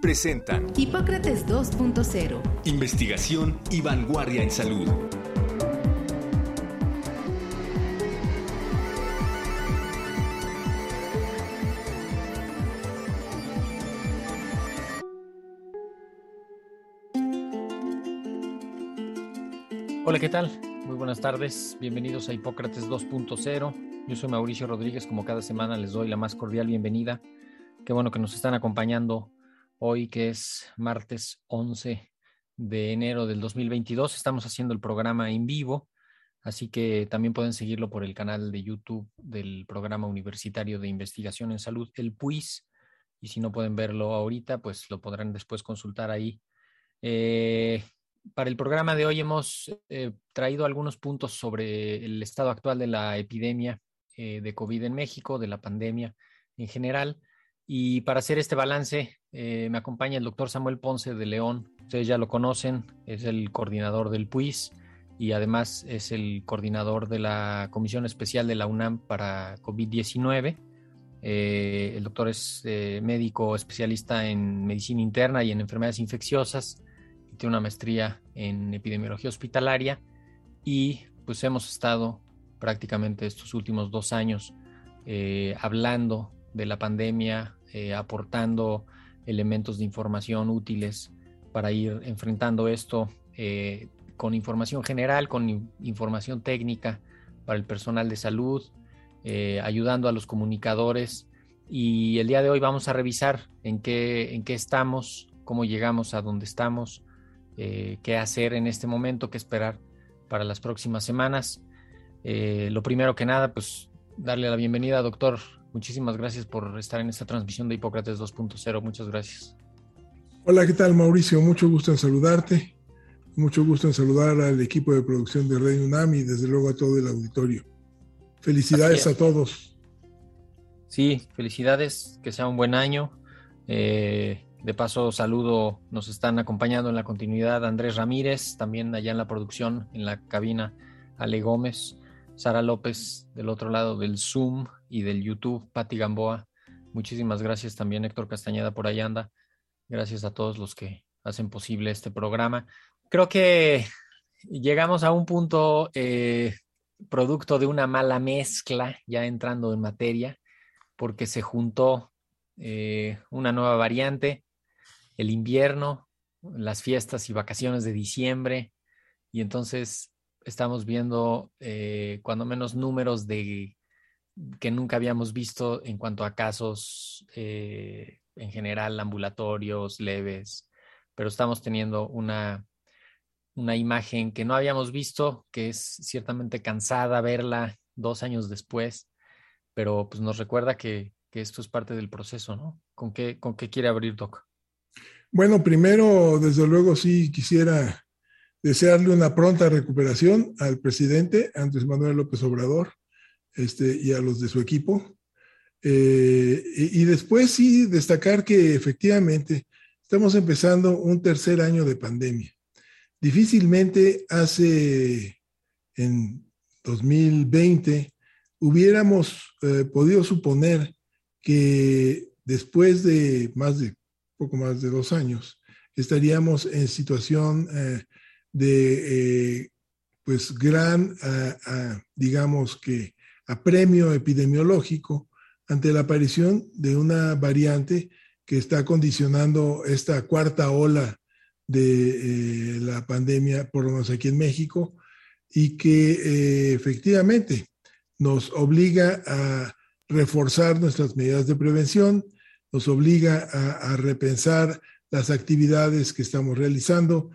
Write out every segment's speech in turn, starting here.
presentan Hipócrates 2.0. Investigación y vanguardia en salud. Hola, ¿qué tal? Muy buenas tardes. Bienvenidos a Hipócrates 2.0. Yo soy Mauricio Rodríguez. Como cada semana les doy la más cordial bienvenida. Qué bueno que nos están acompañando hoy que es martes 11 de enero del 2022. Estamos haciendo el programa en vivo, así que también pueden seguirlo por el canal de YouTube del Programa Universitario de Investigación en Salud, el PUIS. Y si no pueden verlo ahorita, pues lo podrán después consultar ahí. Eh, para el programa de hoy hemos eh, traído algunos puntos sobre el estado actual de la epidemia eh, de COVID en México, de la pandemia en general. Y para hacer este balance, eh, me acompaña el doctor Samuel Ponce de León. Ustedes ya lo conocen, es el coordinador del PUIS y además es el coordinador de la Comisión Especial de la UNAM para COVID-19. Eh, el doctor es eh, médico especialista en medicina interna y en enfermedades infecciosas. Y tiene una maestría en epidemiología hospitalaria y pues hemos estado prácticamente estos últimos dos años hablando de la pandemia, eh, aportando elementos de información útiles para ir enfrentando esto eh, con información general, con información técnica para el personal de salud, eh, ayudando a los comunicadores. Y el día de hoy vamos a revisar en qué, en qué estamos, cómo llegamos a donde estamos, qué hacer en este momento, qué esperar para las próximas semanas. lo primero que nada, pues darle la bienvenida, doctor Muchísimas gracias por estar en esta transmisión de Hipócrates 2.0. Muchas gracias. Hola, ¿qué tal Mauricio? Mucho gusto en saludarte. Mucho gusto en saludar al equipo de producción de Radio UNAM y desde luego a todo el auditorio. Felicidades a todos. Sí, felicidades, que sea un buen año. Eh, de paso, saludo, nos están acompañando en la continuidad Andrés Ramírez, también allá en la producción, en la cabina, Ale Gómez, Sara López del otro lado del Zoom, y del YouTube, Patti Gamboa. Muchísimas gracias también, Héctor Castañeda, por ahí anda. Gracias a todos los que hacen posible este programa. Creo que llegamos a un punto eh, producto de una mala mezcla, ya entrando en materia, porque se juntó eh, una nueva variante, el invierno, las fiestas y vacaciones de diciembre, y entonces estamos viendo eh, cuando menos números de que nunca habíamos visto en cuanto a casos eh, en general ambulatorios, leves, pero estamos teniendo una, una imagen que no habíamos visto, que es ciertamente cansada verla dos años después, pero pues nos recuerda que, que esto es parte del proceso, ¿no? ¿Con qué, ¿Con qué quiere abrir Doc? Bueno, primero, desde luego, sí quisiera desearle una pronta recuperación al presidente Andrés Manuel López Obrador este, y a los de su equipo. Eh, y, después sí destacar que efectivamente estamos empezando un tercer año de pandemia. Difícilmente hace en 2020 hubiéramos eh, podido suponer que después de más de poco más de dos años estaríamos en situación eh, de pues gran, digamos que apremio epidemiológico ante la aparición de una variante que está condicionando esta cuarta ola de eh, la pandemia, por lo menos aquí en México, y que eh, efectivamente nos obliga a reforzar nuestras medidas de prevención, nos obliga a, repensar las actividades que estamos realizando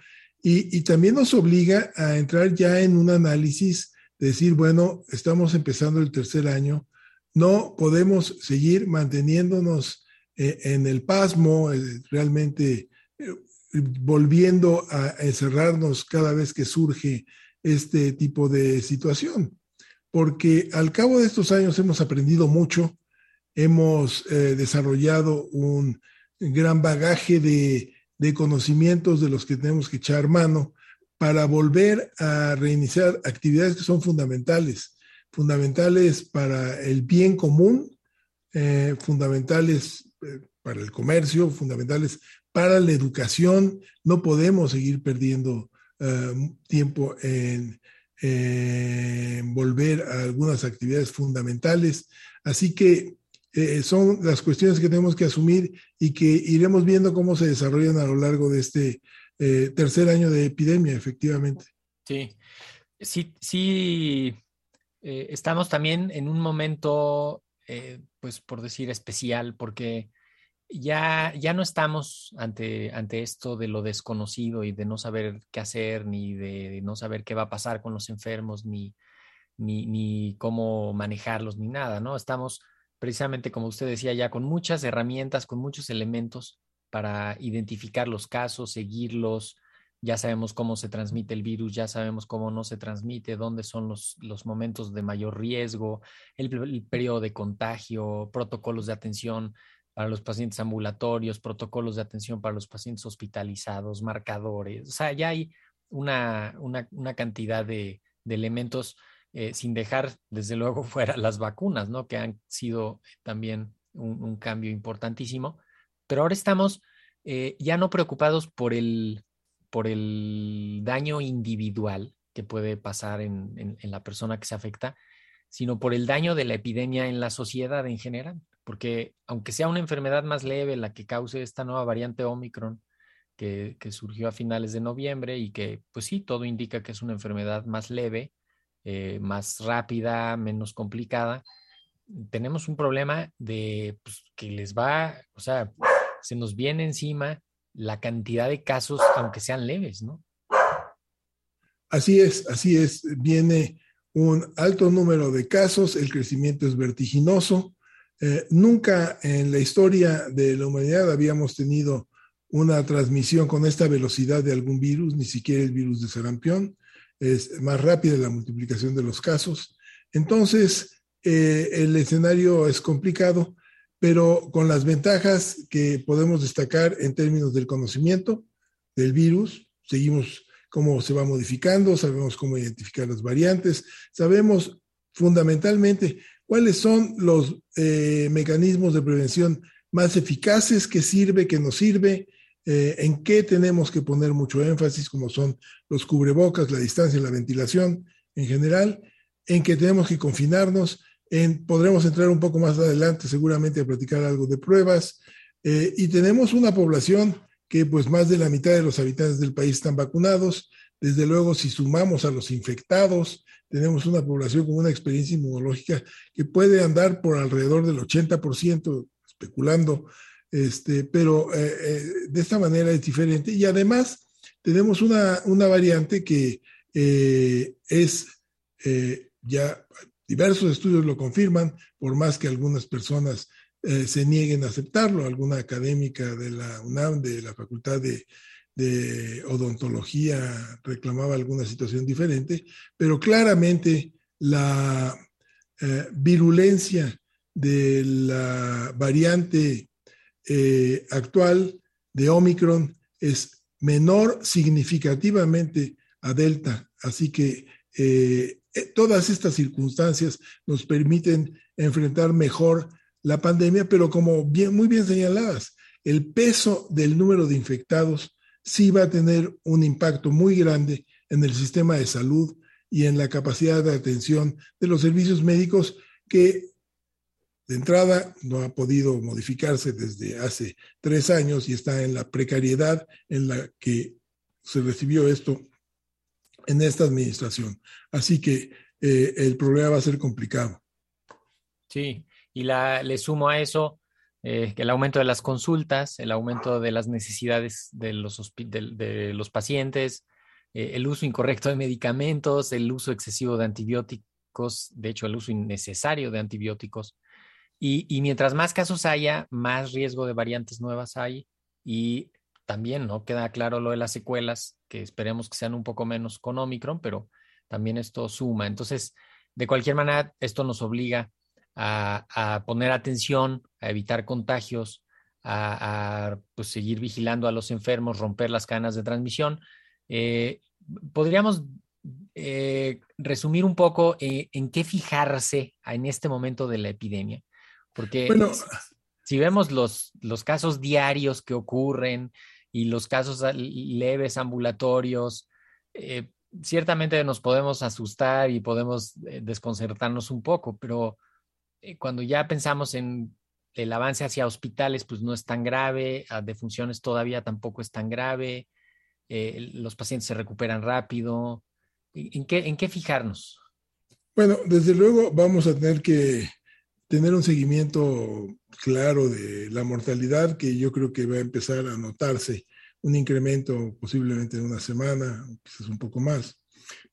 y, también nos obliga a entrar ya en un análisis decir, bueno, estamos empezando el tercer año, no podemos seguir manteniéndonos eh, en el pasmo, eh, realmente eh, volviendo a encerrarnos cada vez que surge este tipo de situación, porque al cabo de estos años hemos aprendido mucho, hemos desarrollado un gran bagaje de, de conocimientos de los que tenemos que echar mano para volver a reiniciar actividades que son fundamentales, fundamentales para el bien común, eh, fundamentales eh, para el comercio, fundamentales para la educación. No podemos seguir perdiendo eh, tiempo en, en, volver a algunas actividades fundamentales. Así que son las cuestiones que tenemos que asumir y que iremos viendo cómo se desarrollan a lo largo de este eh, tercer año de epidemia, efectivamente. Sí, sí, sí. Eh, estamos también en un momento, eh, pues por decir, especial, porque ya, ya no estamos ante, ante esto de lo desconocido y de no saber qué hacer, ni de no saber qué va a pasar con los enfermos, ni, ni, ni cómo manejarlos, ni nada, ¿no? Estamos precisamente, como usted decía, ya con muchas herramientas, con muchos elementos para identificar los casos, seguirlos. Ya sabemos cómo se transmite el virus, ya sabemos cómo no se transmite, dónde son los, los momentos de mayor riesgo, el, periodo de contagio, protocolos de atención para los pacientes ambulatorios, protocolos de atención para los pacientes hospitalizados, marcadores. O sea, ya hay una, una, cantidad de, elementos eh, sin dejar, desde luego, fuera las vacunas, ¿no? Que han sido también un cambio importantísimo. Pero ahora estamos eh, ya no preocupados por el, por el daño individual que puede pasar en, la persona que se afecta, sino por el daño de la epidemia en la sociedad en general. Porque aunque sea una enfermedad más leve la que cause esta nueva variante Omicron, que, surgió a finales de noviembre y que, pues sí, todo indica que es una enfermedad más leve, eh, más rápida, menos complicada, tenemos un problema de pues, que les va, o sea, se nos viene encima la cantidad de casos, aunque sean leves, ¿no? Así es, así es. Viene un alto número de casos, el crecimiento es vertiginoso. Eh, nunca en la historia de la humanidad habíamos tenido una transmisión con esta velocidad de algún virus, ni siquiera el virus de sarampión. Es más rápida la multiplicación de los casos. Entonces, eh, el escenario es complicado pero con las ventajas que podemos destacar en términos del conocimiento del virus, seguimos cómo se va modificando, sabemos cómo identificar las variantes, sabemos fundamentalmente cuáles son los eh, mecanismos de prevención más eficaces, qué sirve, qué no sirve, eh, en qué tenemos que poner mucho énfasis, como son los cubrebocas, la distancia, la ventilación en general, en qué tenemos que confinarnos, podremos entrar un poco más adelante seguramente a platicar algo de pruebas. Eh, y tenemos una población que pues más de la mitad de los habitantes del país están vacunados. Desde luego, si sumamos a los infectados, tenemos una población con una experiencia inmunológica que puede andar por alrededor del 80%, especulando, este, pero eh, eh, de esta manera es diferente. Y además tenemos una, una variante que es ya Diversos estudios lo confirman, por más que algunas personas eh, se nieguen a aceptarlo. Alguna académica de la UNAM, de la Facultad de, Odontología, reclamaba alguna situación diferente, pero claramente la eh, virulencia de la variante eh, actual de Omicron es menor significativamente a Delta. Así que eh, todas estas circunstancias nos permiten enfrentar mejor la pandemia, pero como muy bien señaladas, el peso del número de infectados sí va a tener un impacto muy grande en el sistema de salud y en la capacidad de atención de los servicios médicos que de entrada no ha podido modificarse desde hace tres años y está en la precariedad en la que se recibió esto en esta administración. Así que eh, el problema va a ser complicado. Sí, y le sumo a eso eh, el aumento de las consultas, el aumento de las necesidades de los, de, pacientes, eh, el uso incorrecto de medicamentos, el uso excesivo de antibióticos, de hecho el uso innecesario de antibióticos. Y, mientras más casos haya, más riesgo de variantes nuevas hay y también, ¿no? Queda claro lo de las secuelas, que esperemos que sean un poco menos con Omicron, pero también esto suma. Entonces, de cualquier manera, esto nos obliga a, poner atención, a evitar contagios, a, pues, seguir vigilando a los enfermos, romper las cadenas de transmisión. Eh, podríamos eh, resumir un poco eh, en qué fijarse en este momento de la epidemia. Porque si vemos los, los casos diarios que ocurren y los casos leves ambulatorios, ciertamente nos podemos asustar y podemos desconcertarnos un poco, pero cuando ya pensamos en el avance hacia hospitales, pues no es tan grave, a defunciones todavía tampoco es tan grave, los pacientes se recuperan rápido, ¿En qué, ¿En qué fijarnos? Bueno, desde luego vamos a tener que tener un seguimiento claro de la mortalidad, que yo creo que va a empezar a notarse un incremento posiblemente en una semana, quizás un poco más.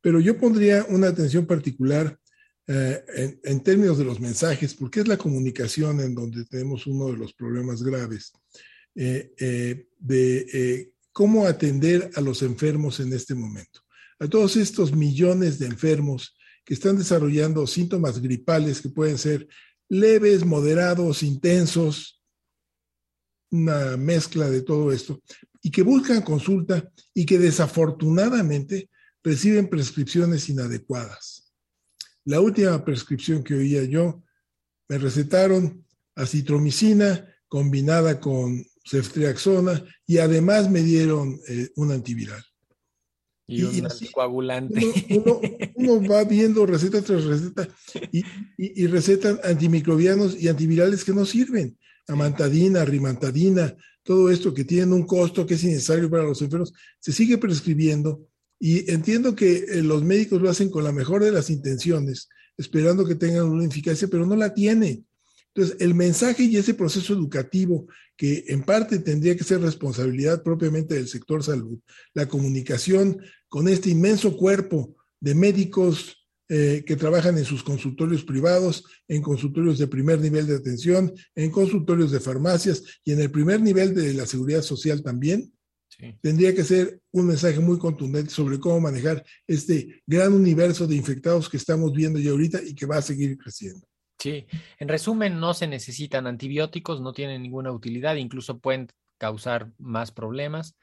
Pero yo pondría una atención particular eh, en, términos de los mensajes, porque es la comunicación en donde tenemos uno de los problemas graves, eh, eh, de cómo atender a los enfermos en este momento a todos estos millones de enfermos que están desarrollando síntomas gripales que pueden ser leves, moderados, intensos, una mezcla de todo esto, y que buscan consulta y que desafortunadamente reciben prescripciones inadecuadas. La última prescripción que oía yo, me recetaron acitromicina combinada con ceftriaxona y además me dieron eh, un antiviral. Y, un anticoagulante. Uno, va viendo receta tras receta y, y, recetan antimicrobianos y antivirales que no sirven. Amantadina, rimantadina, todo esto que tienen un costo que es innecesario para los enfermos, se sigue prescribiendo y entiendo que eh, los médicos lo hacen con la mejor de las intenciones, esperando que tengan una eficacia, pero no la tiene. Entonces, el mensaje y ese proceso educativo, que en parte tendría que ser responsabilidad propiamente del sector salud, la comunicación con este inmenso cuerpo de médicos eh, que trabajan en sus consultorios privados, en consultorios de primer nivel de atención, en consultorios de farmacias y en el primer nivel de la seguridad social también, tendría que ser un mensaje muy contundente sobre cómo manejar este gran universo de infectados que estamos viendo ya ahorita y que va a seguir creciendo. Sí, en resumen, no se necesitan antibióticos, no tienen ninguna utilidad, incluso pueden causar más problemas.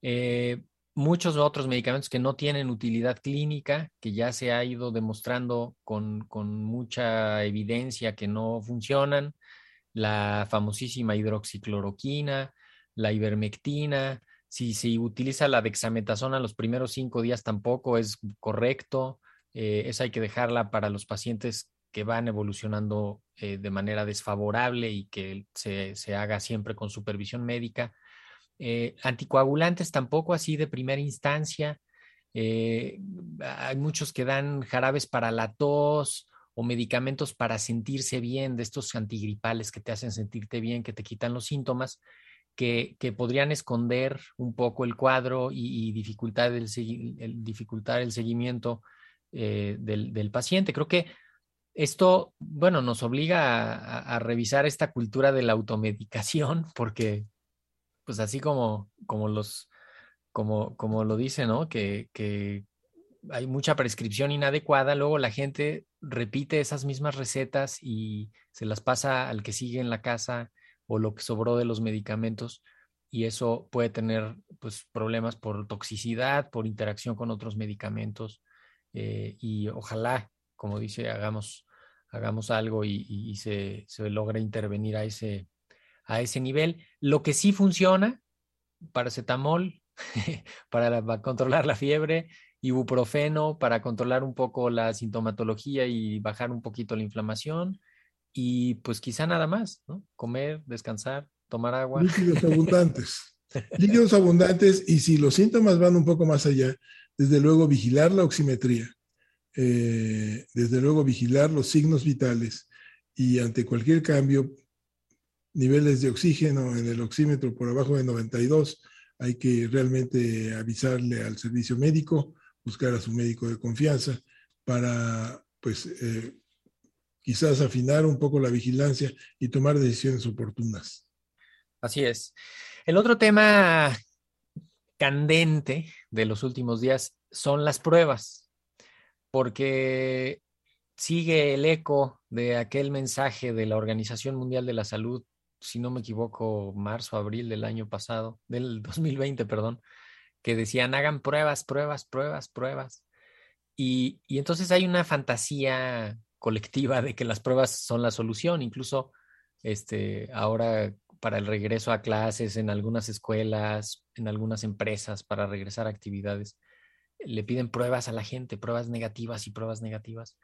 Eh, muchos otros medicamentos que no tienen utilidad clínica, que ya se ha ido demostrando con, mucha evidencia que no funcionan, la famosísima hidroxicloroquina, la ivermectina, si se utiliza la dexametasona los primeros cinco días tampoco es correcto, eh, esa hay que dejarla para los pacientes que van evolucionando eh, de manera desfavorable y que se, haga siempre con supervisión médica. Eh, anticoagulantes tampoco así de primera instancia. Eh, hay muchos que dan jarabes para la tos o medicamentos para sentirse bien, de estos antigripales que te hacen sentirte bien, que te quitan los síntomas, que, podrían esconder un poco el cuadro y, dificultar, el, dificultar el seguimiento del, del, paciente. Creo que esto, bueno, nos obliga a, revisar esta cultura de la automedicación, porque, pues así como, como los, como, como lo dice, ¿no? Que, que hay mucha prescripción inadecuada, luego la gente repite esas mismas recetas y se las pasa al que sigue en la casa o lo que sobró de los medicamentos y eso puede tener pues, problemas por toxicidad, por interacción con otros medicamentos eh, y ojalá como dice, hagamos, hagamos algo y, se, se intervenir a ese, a ese nivel. Lo que sí funciona, paracetamol para, controlar la fiebre, ibuprofeno para controlar un poco la sintomatología y bajar un poquito la inflamación. Y pues quizá nada más, ¿no? Comer, descansar, tomar agua. Líquidos abundantes. Líquidos abundantes y si los síntomas van un poco más allá, desde luego vigilar la oximetría eh, desde luego vigilar los signos vitales y ante cualquier cambio, niveles de oxígeno en el oxímetro por abajo de 92, hay que realmente avisarle al servicio médico, buscar a su médico de confianza para, pues, eh, quizás afinar un poco la vigilancia y tomar decisiones oportunas. Así es. El otro tema candente de los últimos días son las pruebas, porque sigue el eco de aquel mensaje de la Organización Mundial de la Salud, si no me equivoco, marzo, abril del año pasado, del 2020, perdón, que decían hagan pruebas, pruebas, pruebas, pruebas. Y, y entonces hay una fantasía colectiva de que las pruebas son la solución, incluso este, ahora para el regreso a clases en algunas escuelas, en algunas empresas, para regresar a actividades, le piden pruebas a la gente, pruebas negativas y pruebas negativas.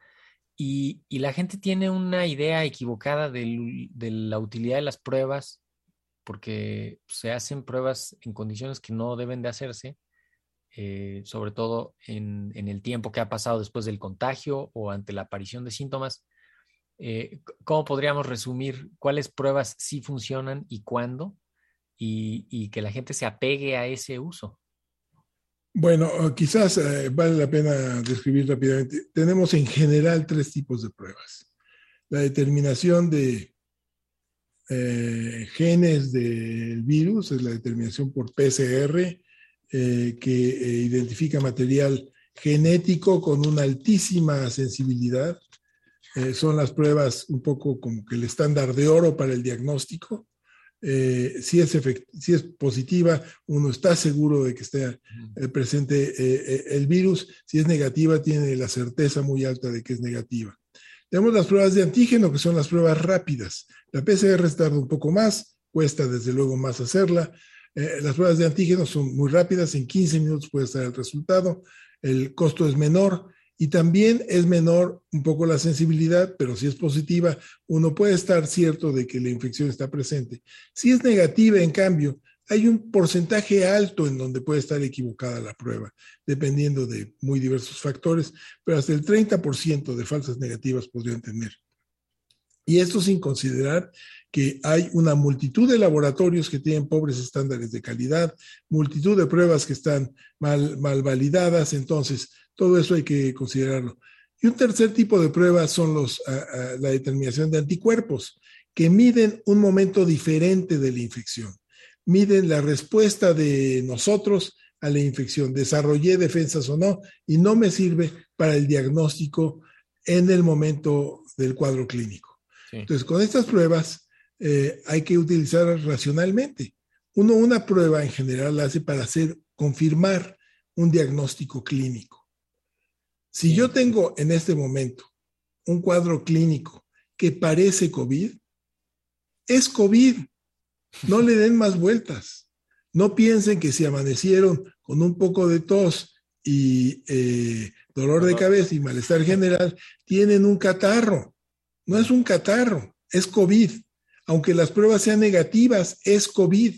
Y, la gente tiene una idea equivocada de, la utilidad de las pruebas porque se hacen pruebas en condiciones que no deben de hacerse, eh, sobre todo en, el tiempo que ha pasado después del contagio o ante la aparición de síntomas. Eh, ¿Cómo podríamos resumir cuáles pruebas sí funcionan y cuándo? y que la gente se apegue a ese uso. Bueno, quizás eh, vale la pena describir rápidamente. Tenemos en general tres tipos de pruebas. La determinación de eh, genes del virus es la determinación por PCR, eh, que identifica material genético con una altísima sensibilidad. son las pruebas un poco como que el estándar de oro para el diagnóstico. Eh, si, es si es positiva, uno está seguro de que esté eh, presente eh, el virus. Si es negativa, tiene la certeza muy alta de que es negativa. Tenemos las pruebas de antígeno, que son las pruebas rápidas. La PCR tarda un poco más, cuesta desde luego más hacerla. las pruebas de antígeno son muy rápidas, en 15 minutos puede estar el resultado. El costo es menor y también es menor un poco la sensibilidad, pero si es positiva, uno puede estar cierto de que la infección está presente. Si es negativa, en cambio, hay un porcentaje alto en donde puede estar equivocada la prueba, dependiendo de muy diversos factores, pero hasta el 30% de falsas negativas podrían tener. Y esto sin considerar que hay una multitud de laboratorios que tienen pobres estándares de calidad, multitud de pruebas que están mal, mal validadas. Entonces, todo eso hay que considerarlo. Y un tercer tipo de pruebas son los, la determinación de anticuerpos, que miden un momento diferente de la infección. Miden la respuesta de nosotros a la infección. Desarrollé defensas o no, y no me sirve para el diagnóstico en el momento del cuadro clínico. Entonces, con estas pruebas eh, hay que utilizarlas racionalmente. Uno una prueba en general la hace para hacer, confirmar un diagnóstico clínico. Si yo tengo en este momento un cuadro clínico que parece COVID, es COVID. No le den más vueltas. No piensen que si amanecieron con un poco de tos y eh, dolor de cabeza y malestar general, tienen un catarro. No es un catarro, es COVID. Aunque las pruebas sean negativas, es COVID.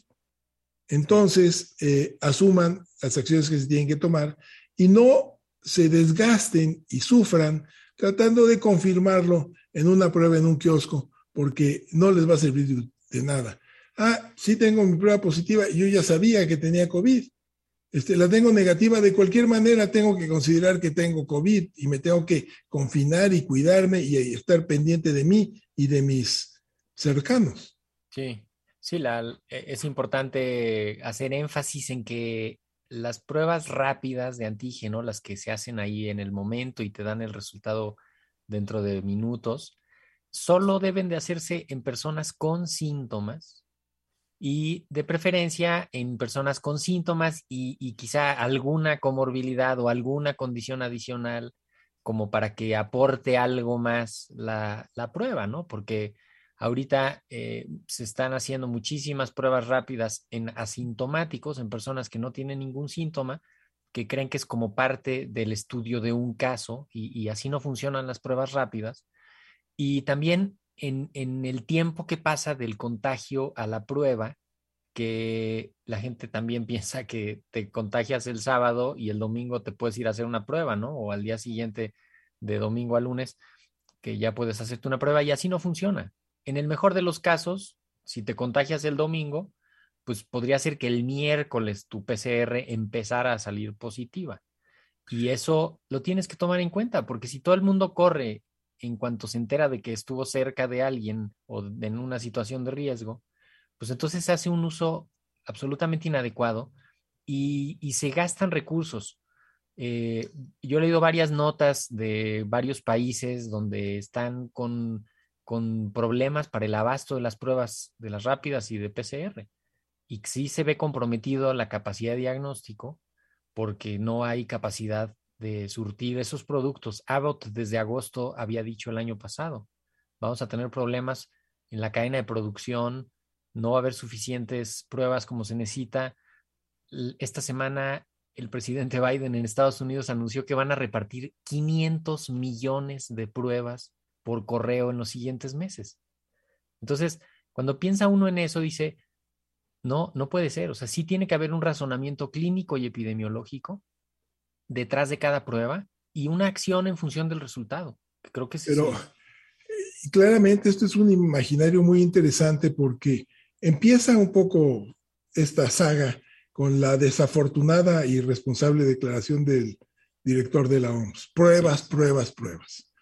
Entonces, eh, asuman las acciones que se tienen que tomar y no se desgasten y sufran tratando de confirmarlo en una prueba en un kiosco, porque no les va a servir de, nada. Ah, sí tengo mi prueba positiva, yo ya sabía que tenía COVID. Este, la tengo negativa, de cualquier manera tengo que considerar que tengo COVID y me tengo que confinar y cuidarme y, estar pendiente de mí y de mis cercanos. Sí, sí, la, e, es importante hacer énfasis en que las pruebas rápidas de antígeno, las que se hacen ahí en el momento y te dan el resultado dentro de minutos, solo deben de hacerse en personas con síntomas y de preferencia en personas con síntomas y, quizá alguna comorbilidad o alguna condición adicional como para que aporte algo más la, la prueba, ¿no? Porque Ahorita eh, se están haciendo muchísimas pruebas rápidas en asintomáticos, en personas que no tienen ningún síntoma, que creen que es como parte del estudio de un caso y, así no funcionan las pruebas rápidas. Y también en, en, el tiempo que pasa del contagio a la prueba, que la gente también piensa que te contagias el sábado y el domingo te puedes ir a hacer una prueba, ¿no? O al día siguiente de domingo a lunes, que ya puedes hacerte una prueba y así no funciona en el mejor de los casos, si te contagias el domingo, pues podría ser que el miércoles tu PCR empezara a salir positiva. Y eso lo tienes que tomar en cuenta, porque si todo el mundo corre en cuanto se entera de que estuvo cerca de alguien o en una situación de riesgo, pues entonces se hace un uso absolutamente inadecuado y, se gastan recursos. Eh, yo he leído varias notas de varios países donde están con, con problemas para el abasto de las pruebas de las rápidas y de PCR. Y sí se ve comprometido la capacidad de diagnóstico porque no hay capacidad de surtir esos productos. Abbott desde agosto había dicho el año pasado, vamos a tener problemas en la cadena de producción, no va a haber suficientes pruebas como se necesita. Esta semana el presidente Biden en Estados Unidos anunció que van a repartir 500 millones de pruebas por correo en los siguientes meses. Entonces, cuando piensa uno en eso, dice, no, no puede ser. O sea, sí tiene que haber un razonamiento clínico y epidemiológico detrás de cada prueba y una acción en función del resultado. Creo que Pero claramente esto es un imaginario muy interesante porque empieza un poco esta saga con la desafortunada y irresponsable declaración del director de la OMS. Pruebas, pruebas, pruebas.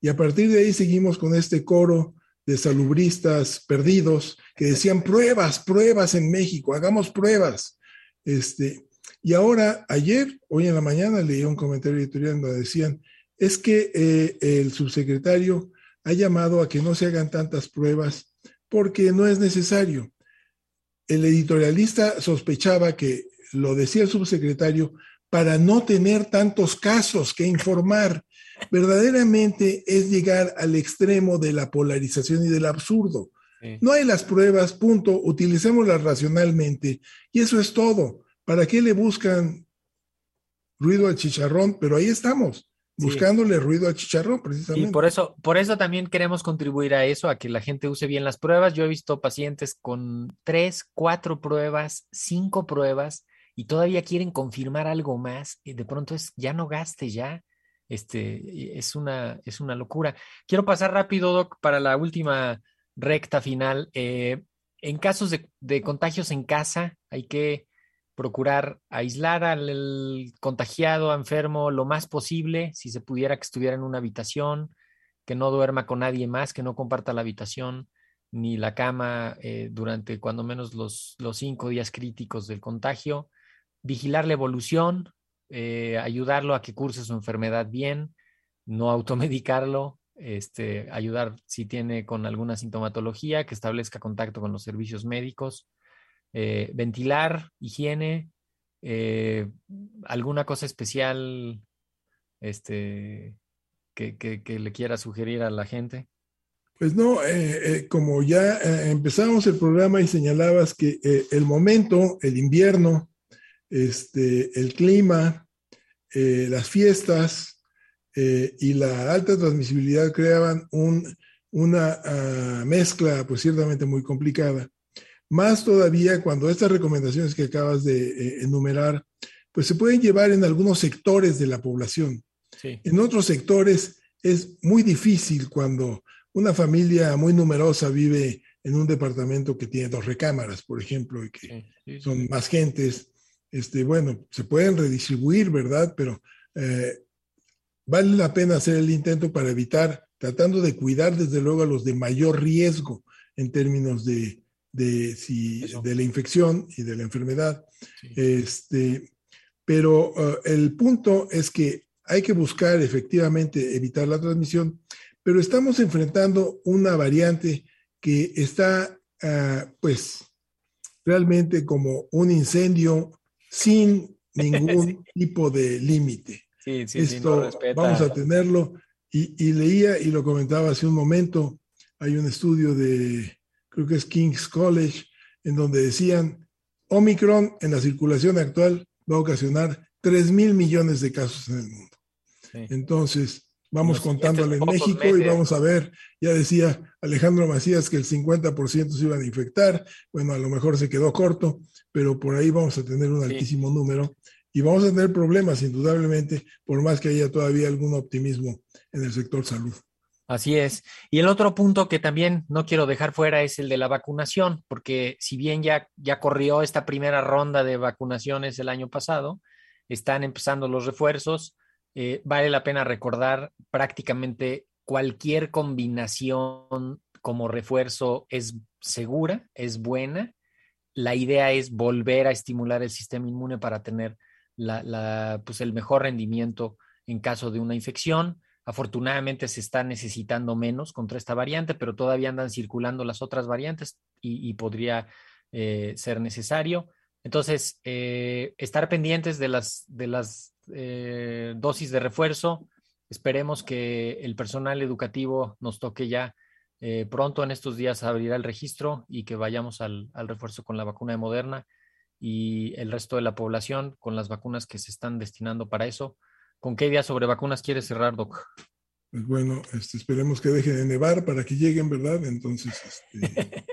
Y a partir de ahí seguimos con este coro de salubristas perdidos que decían pruebas, pruebas en México, hagamos pruebas. Este, y ahora, ayer, hoy en la mañana, leí un comentario editorial donde decían, es que eh, el subsecretario ha llamado a que no se hagan tantas pruebas porque no es necesario. El editorialista sospechaba que lo decía el subsecretario para no tener tantos casos que informar. Verdaderamente es llegar al extremo de la polarización y del absurdo. No hay las pruebas, punto, utilicémoslas racionalmente y eso es todo. ¿Para qué le buscan ruido al chicharrón? Pero ahí estamos, buscándole ruido al chicharrón, precisamente. Y por eso, por eso también queremos contribuir a eso, a que la gente use bien las pruebas. Yo he visto pacientes con tres, cuatro pruebas, cinco pruebas, y todavía quieren confirmar algo más. Y de pronto es, ya no gaste, ya. Este, es una, es una locura. Quiero pasar rápido, Doc, para la última recta final. Eh, en casos de, contagios en casa, hay que procurar aislar al contagiado, enfermo, lo más posible, si se pudiera que estuviera en una habitación, que no duerma con nadie más, que no comparta la habitación ni la cama eh, durante cuando menos los, los, cinco días críticos del contagio, vigilar la evolución, eh, ayudarlo a que curse su enfermedad bien, no automedicarlo, este, ayudar si tiene con alguna sintomatología, que establezca contacto con los servicios médicos, eh, ventilar, higiene, eh, alguna cosa especial este, que, le quiera sugerir a la gente. Pues no, como ya empezamos el programa y señalabas que el momento, el invierno, este, el clima, las fiestas y la alta transmisibilidad creaban un, una ah, mezcla pues ciertamente muy complicada. Más todavía cuando estas recomendaciones que acabas de eh, enumerar, pues se pueden llevar en algunos sectores de la población. En otros sectores es muy difícil cuando una familia muy numerosa vive en un departamento que tiene dos recámaras, por ejemplo, y que son más gentes. Este, bueno, se pueden redistribuir, ¿verdad? Pero eh, vale la pena hacer el intento para evitar, tratando de cuidar desde luego a los de mayor riesgo en términos de, de, si, de la infección y de la enfermedad. Este, pero uh, el punto es que hay que buscar efectivamente evitar la transmisión, pero estamos enfrentando una variante que está, uh, pues, realmente como un incendio sin ningún tipo de límite. Sí, sí, Esto vamos a tenerlo. Y, y, leía y lo comentaba hace un momento, hay un estudio de creo que es King's College, en donde decían, Omicron en la circulación actual va a ocasionar 3 mil millones de casos en el mundo. Entonces, vamos contándole en México y vamos a ver, ya decía Alejandro Macías que el 50% se iban a infectar, bueno, a lo mejor se quedó corto, pero por ahí vamos a tener un altísimo número y vamos a tener problemas, indudablemente, por más que haya todavía algún optimismo en el sector salud. Así es. Y el otro punto que también no quiero dejar fuera es el de la vacunación, porque si bien ya, ya corrió esta primera ronda de vacunaciones el año pasado, están empezando los refuerzos, eh, vale la pena recordar prácticamente cualquier combinación como refuerzo es segura, es buena. la idea es volver a estimular el sistema inmune para tener la, pues el mejor rendimiento en caso de una infección. Afortunadamente se está necesitando menos contra esta variante, pero todavía andan circulando las otras variantes y, podría eh, ser necesario. Entonces, eh, estar pendientes de las, de las eh, dosis de refuerzo. Esperemos que el personal educativo nos toque ya pronto en estos días abrirá el registro y que vayamos al, al refuerzo con la vacuna de Moderna y el resto de la población con las vacunas que se están destinando para eso. ¿Con qué idea sobre vacunas quieres cerrar, Doc? Pues bueno, este, esperemos que deje de nevar para que lleguen, ¿verdad? Entonces, este,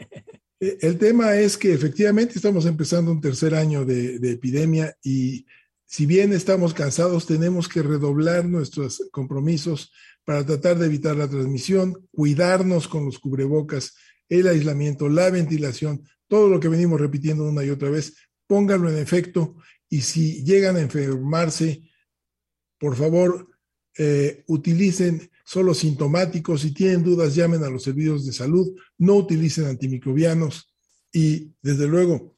eh, el tema es que efectivamente estamos empezando un tercer año de, de, epidemia y si bien estamos cansados, tenemos que redoblar nuestros compromisos para tratar de evitar la transmisión, cuidarnos con los cubrebocas, el aislamiento, la ventilación, todo lo que venimos repitiendo una y otra vez, póngalo en efecto y si llegan a enfermarse, por favor, eh, utilicen solo sintomáticos. Si tienen dudas, llamen a los servicios de salud. No utilicen antimicrobianos. Y desde luego,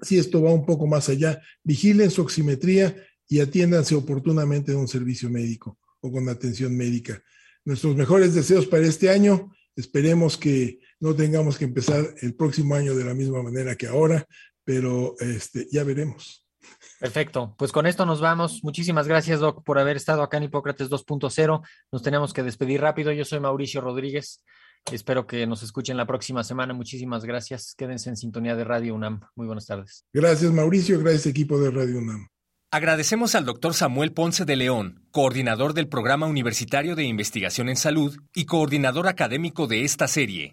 si esto va un poco más allá, vigilen su oximetría y atiéndanse oportunamente en un servicio médico o con atención médica. Nuestros mejores deseos para este año. Esperemos que no tengamos que empezar el próximo año de la misma manera que ahora, pero este, ya veremos. Perfecto, pues con esto nos vamos. Muchísimas gracias, Doc, por haber estado acá en Hipócrates 2.0. Nos tenemos que despedir rápido. Yo soy Mauricio Rodríguez. Espero que nos escuchen la próxima semana. Muchísimas gracias. Quédense en sintonía de Radio UNAM. Muy buenas tardes. Gracias, Mauricio. Gracias, equipo de Radio UNAM. Agradecemos al doctor Samuel Ponce de León, coordinador del Programa Universitario de Investigación en Salud y coordinador académico de esta serie.